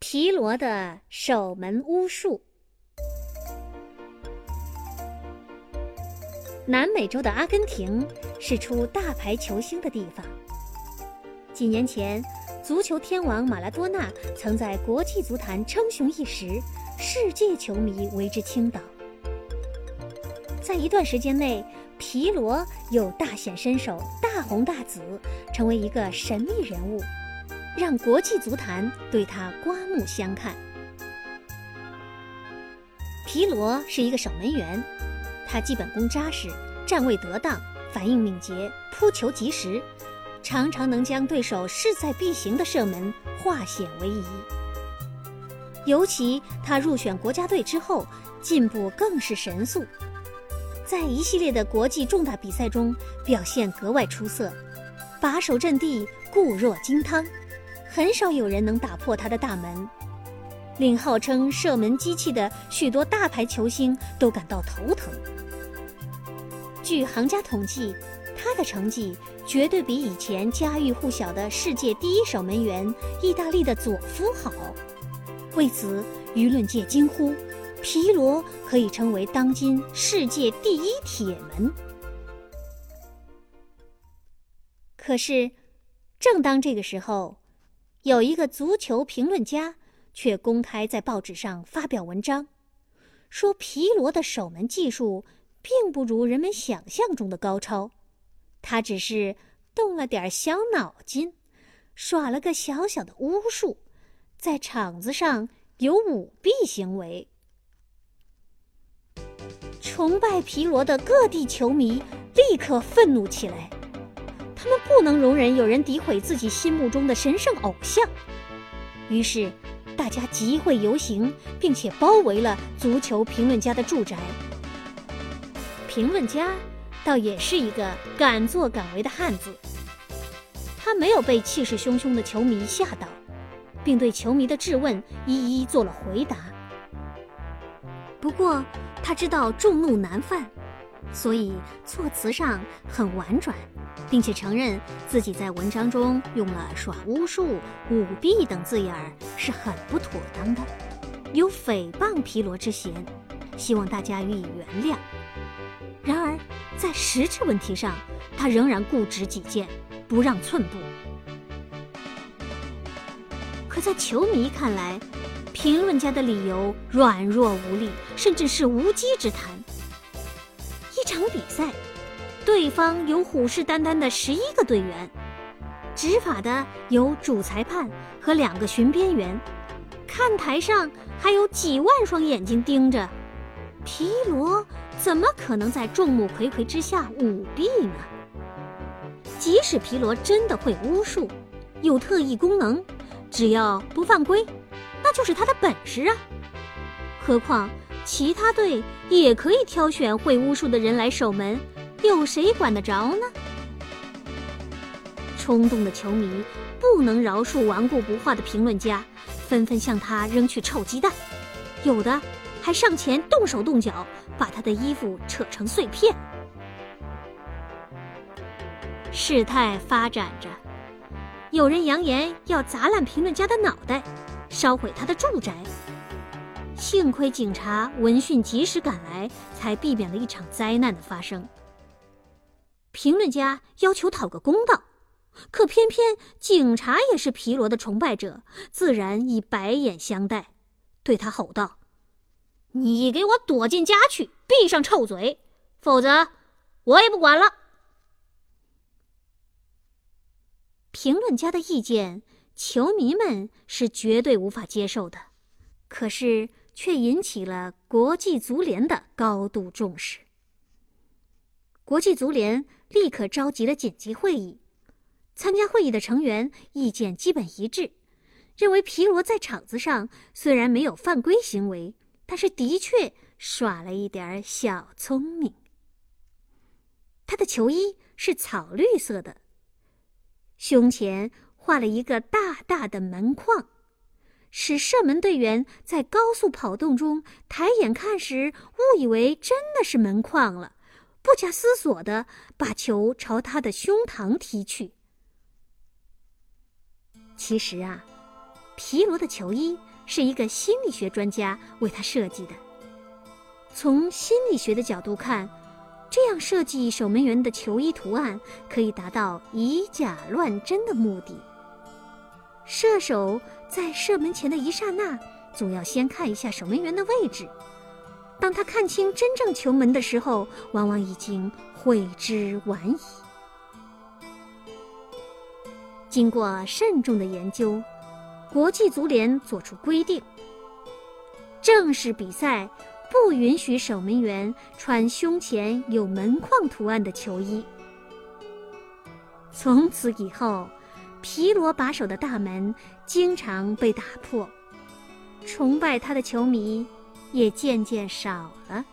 皮罗的守门巫术。南美洲的阿根廷是出大牌球星的地方。几年前，足球天王马拉多纳曾在国际足坛称雄一时，世界球迷为之倾倒。在一段时间内，皮罗又大显身手，大红大紫，成为一个神秘人物。让国际足坛对他刮目相看。皮罗是一个守门员，他基本功扎实，站位得当，反应敏捷，扑球及时，常常能将对手势在必行的射门化险为夷。尤其他入选国家队之后，进步更是神速，在一系列的国际重大比赛中表现格外出色，把守阵地，固若金汤。很少有人能打破他的大门，令号称射门机器的许多大牌球星都感到头疼。据行家统计，他的成绩绝对比以前家喻户晓的世界第一守门员意大利的佐夫好。为此，舆论界惊呼：皮罗可以成为当今世界第一铁门。可是，正当这个时候。有一个足球评论家却公开在报纸上发表文章，说皮罗的守门技术并不如人们想象中的高超，他只是动了点小脑筋，耍了个小小的巫术，在场子上有舞弊行为。崇拜皮罗的各地球迷立刻愤怒起来。他们不能容忍有人诋毁自己心目中的神圣偶像，于是大家集会游行，并且包围了足球评论家的住宅。评论家倒也是一个敢作敢为的汉子，他没有被气势汹汹的球迷吓倒，并对球迷的质问一一做了回答。不过他知道众怒难犯，所以措辞上很婉转。并且承认自己在文章中用了耍巫术、舞弊等字眼儿是很不妥当的，有诽谤皮罗之嫌，希望大家予以原谅。然而，在实质问题上，他仍然固执己见，不让寸步。可在球迷看来，评论家的理由软弱无力，甚至是无稽之谈。一场比赛。对方有虎视眈眈的十一个队员，执法的有主裁判和两个巡边员，看台上还有几万双眼睛盯着。皮罗怎么可能在众目睽睽之下舞弊呢？即使皮罗真的会巫术，有特异功能，只要不犯规，那就是他的本事啊。何况其他队也可以挑选会巫术的人来守门。有谁管得着呢？冲动的球迷不能饶恕顽固不化的评论家，纷纷向他扔去臭鸡蛋，有的还上前动手动脚，把他的衣服扯成碎片。事态发展着，有人扬言要砸烂评论家的脑袋，烧毁他的住宅。幸亏警察闻讯及时赶来，才避免了一场灾难的发生。评论家要求讨个公道，可偏偏警察也是皮罗的崇拜者，自然以白眼相待，对他吼道：“你给我躲进家去，闭上臭嘴，否则我也不管了。”评论家的意见，球迷们是绝对无法接受的，可是却引起了国际足联的高度重视。国际足联立刻召集了紧急会议，参加会议的成员意见基本一致，认为皮罗在场子上虽然没有犯规行为，但是的确耍了一点小聪明。他的球衣是草绿色的，胸前画了一个大大的门框，使射门队员在高速跑动中抬眼看时，误以为真的是门框了。不假思索的把球朝他的胸膛踢去。其实啊，皮罗的球衣是一个心理学专家为他设计的。从心理学的角度看，这样设计守门员的球衣图案可以达到以假乱真的目的。射手在射门前的一刹那，总要先看一下守门员的位置。当他看清真正球门的时候，往往已经悔之晚矣。经过慎重的研究，国际足联作出规定：正式比赛不允许守门员穿胸前有门框图案的球衣。从此以后。皮罗把守的大门经常被打破，崇拜他的球迷也渐渐少了。